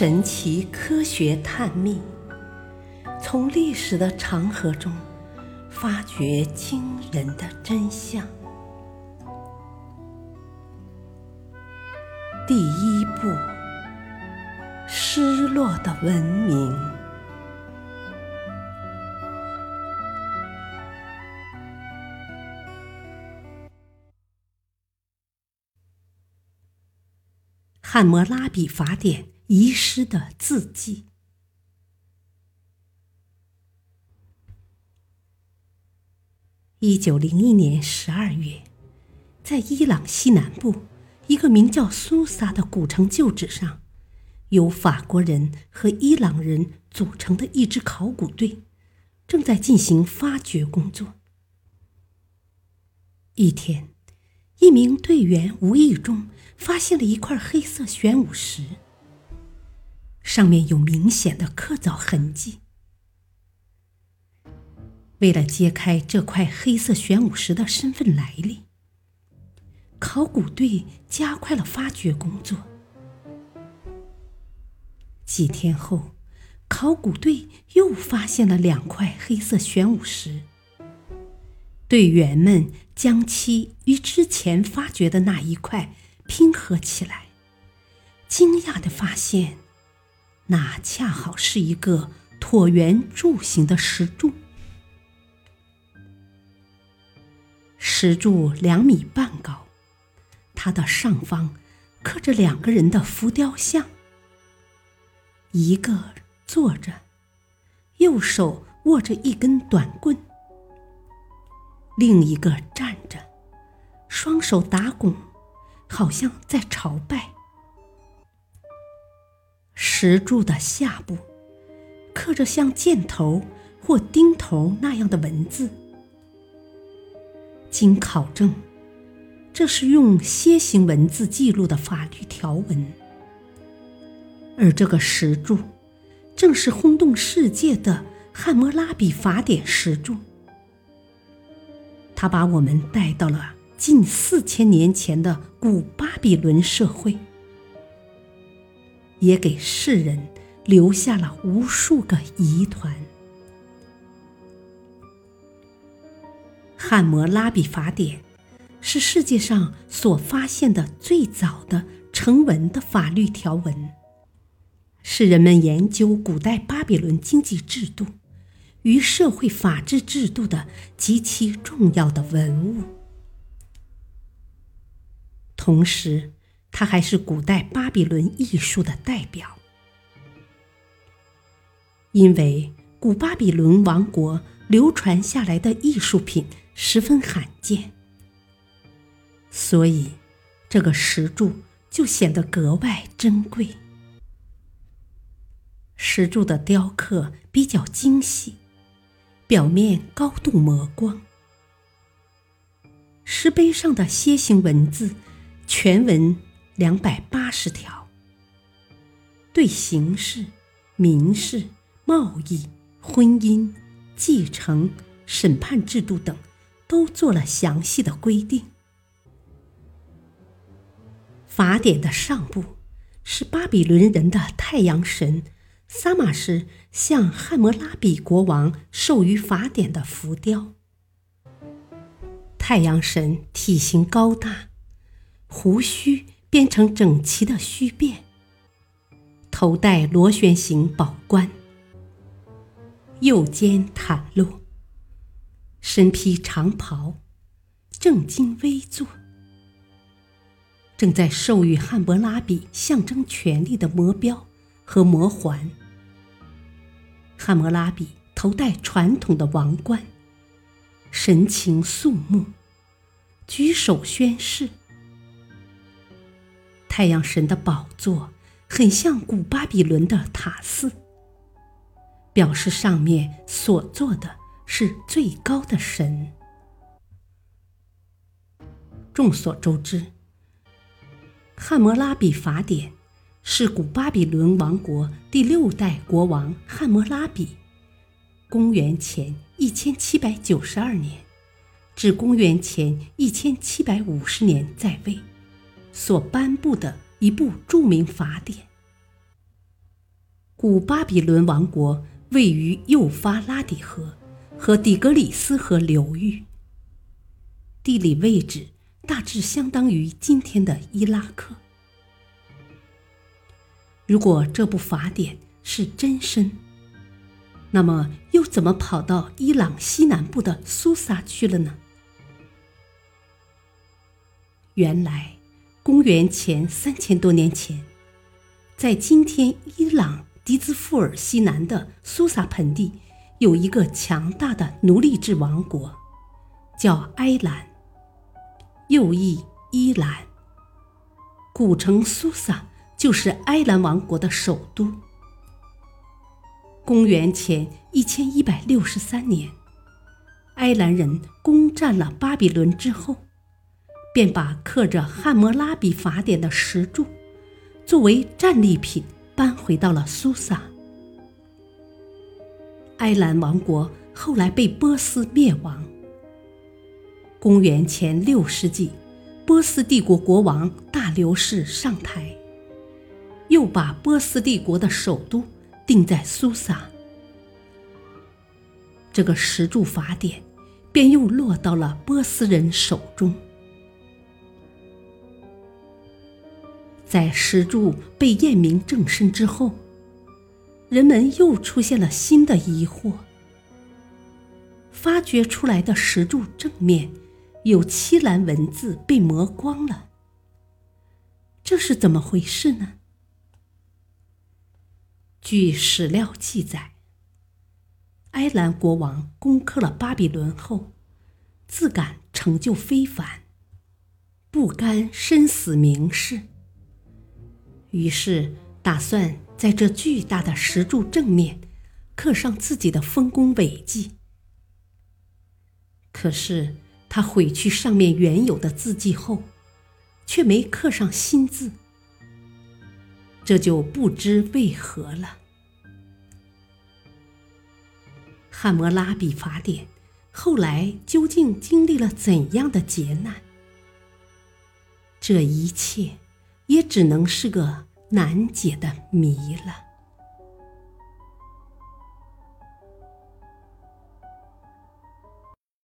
神奇科学探秘，从历史的长河中发掘惊人的真相。第一步，失落的文明。汉谟拉比法典遗失的字迹。一九零一年十二月，在伊朗西南部一个名叫苏萨的古城旧址上，由法国人和伊朗人组成的一支考古队正在进行发掘工作。一天。一名队员无意中发现了一块黑色玄武石，上面有明显的刻凿痕迹。为了揭开这块黑色玄武石的身份来历，考古队加快了发掘工作。几天后，考古队又发现了两块黑色玄武石。队员们将其与之前发掘的那一块拼合起来，惊讶地发现，那恰好是一个椭圆柱形的石柱。石柱两米半高，它的上方刻着两个人的浮雕像，一个坐着，右手握着一根短棍。另一个站着，双手打拱，好像在朝拜。石柱的下部刻着像箭头或钉头那样的文字。经考证，这是用楔形文字记录的法律条文。而这个石柱，正是轰动世界的《汉谟拉比法典》石柱。他把我们带到了近四千年前的古巴比伦社会，也给世人留下了无数个疑团。汉谟拉比法典是世界上所发现的最早的成文的法律条文，是人们研究古代巴比伦经济制度。与社会法治制度的极其重要的文物，同时，它还是古代巴比伦艺术的代表。因为古巴比伦王国流传下来的艺术品十分罕见，所以这个石柱就显得格外珍贵。石柱的雕刻比较精细。表面高度磨光，石碑上的楔形文字全文两百八十条，对刑事、民事、贸易、婚姻、继承、审判制度等都做了详细的规定。法典的上部是巴比伦人的太阳神。撒马什向汉谟拉比国王授予法典的浮雕。太阳神体型高大，胡须编成整齐的须辫，头戴螺旋形宝冠，右肩袒露，身披长袍，正襟危坐，正在授予汉谟拉比象征权力的魔标和魔环。汉谟拉比头戴传统的王冠，神情肃穆，举手宣誓。太阳神的宝座很像古巴比伦的塔寺，表示上面所坐的是最高的神。众所周知，《汉谟拉比法典》。是古巴比伦王国第六代国王汉谟拉比（公元前一千七百九十二年至公元前一千七百五十年在位）所颁布的一部著名法典。古巴比伦王国位于幼发拉底河和底格里斯河流域，地理位置大致相当于今天的伊拉克。如果这部法典是真身，那么又怎么跑到伊朗西南部的苏萨去了呢？原来，公元前三千多年前，在今天伊朗。迪兹富尔西南的苏萨盆地有一个强大的奴隶制王国，叫埃兰，又译伊兰。古城苏萨就是埃兰王国的首都。公元前一千一百六十三年，埃兰人攻占了巴比伦之后，便把刻着《汉谟拉比法典》的石柱作为战利品。搬回到了苏萨。埃兰王国后来被波斯灭亡。公元前六世纪，波斯帝国国王大流士上台，又把波斯帝国的首都定在苏萨。这个石柱法典便又落到了波斯人手中。在石柱被验明正身之后，人们又出现了新的疑惑：发掘出来的石柱正面有七栏文字被磨光了，这是怎么回事呢？据史料记载，埃兰国王攻克了巴比伦后，自感成就非凡，不甘身死名世。于是打算在这巨大的石柱正面刻上自己的丰功伟绩。可是他毁去上面原有的字迹后，却没刻上新字，这就不知为何了。汉谟拉比法典后来究竟经历了怎样的劫难？这一切。也只能是个难解的谜了。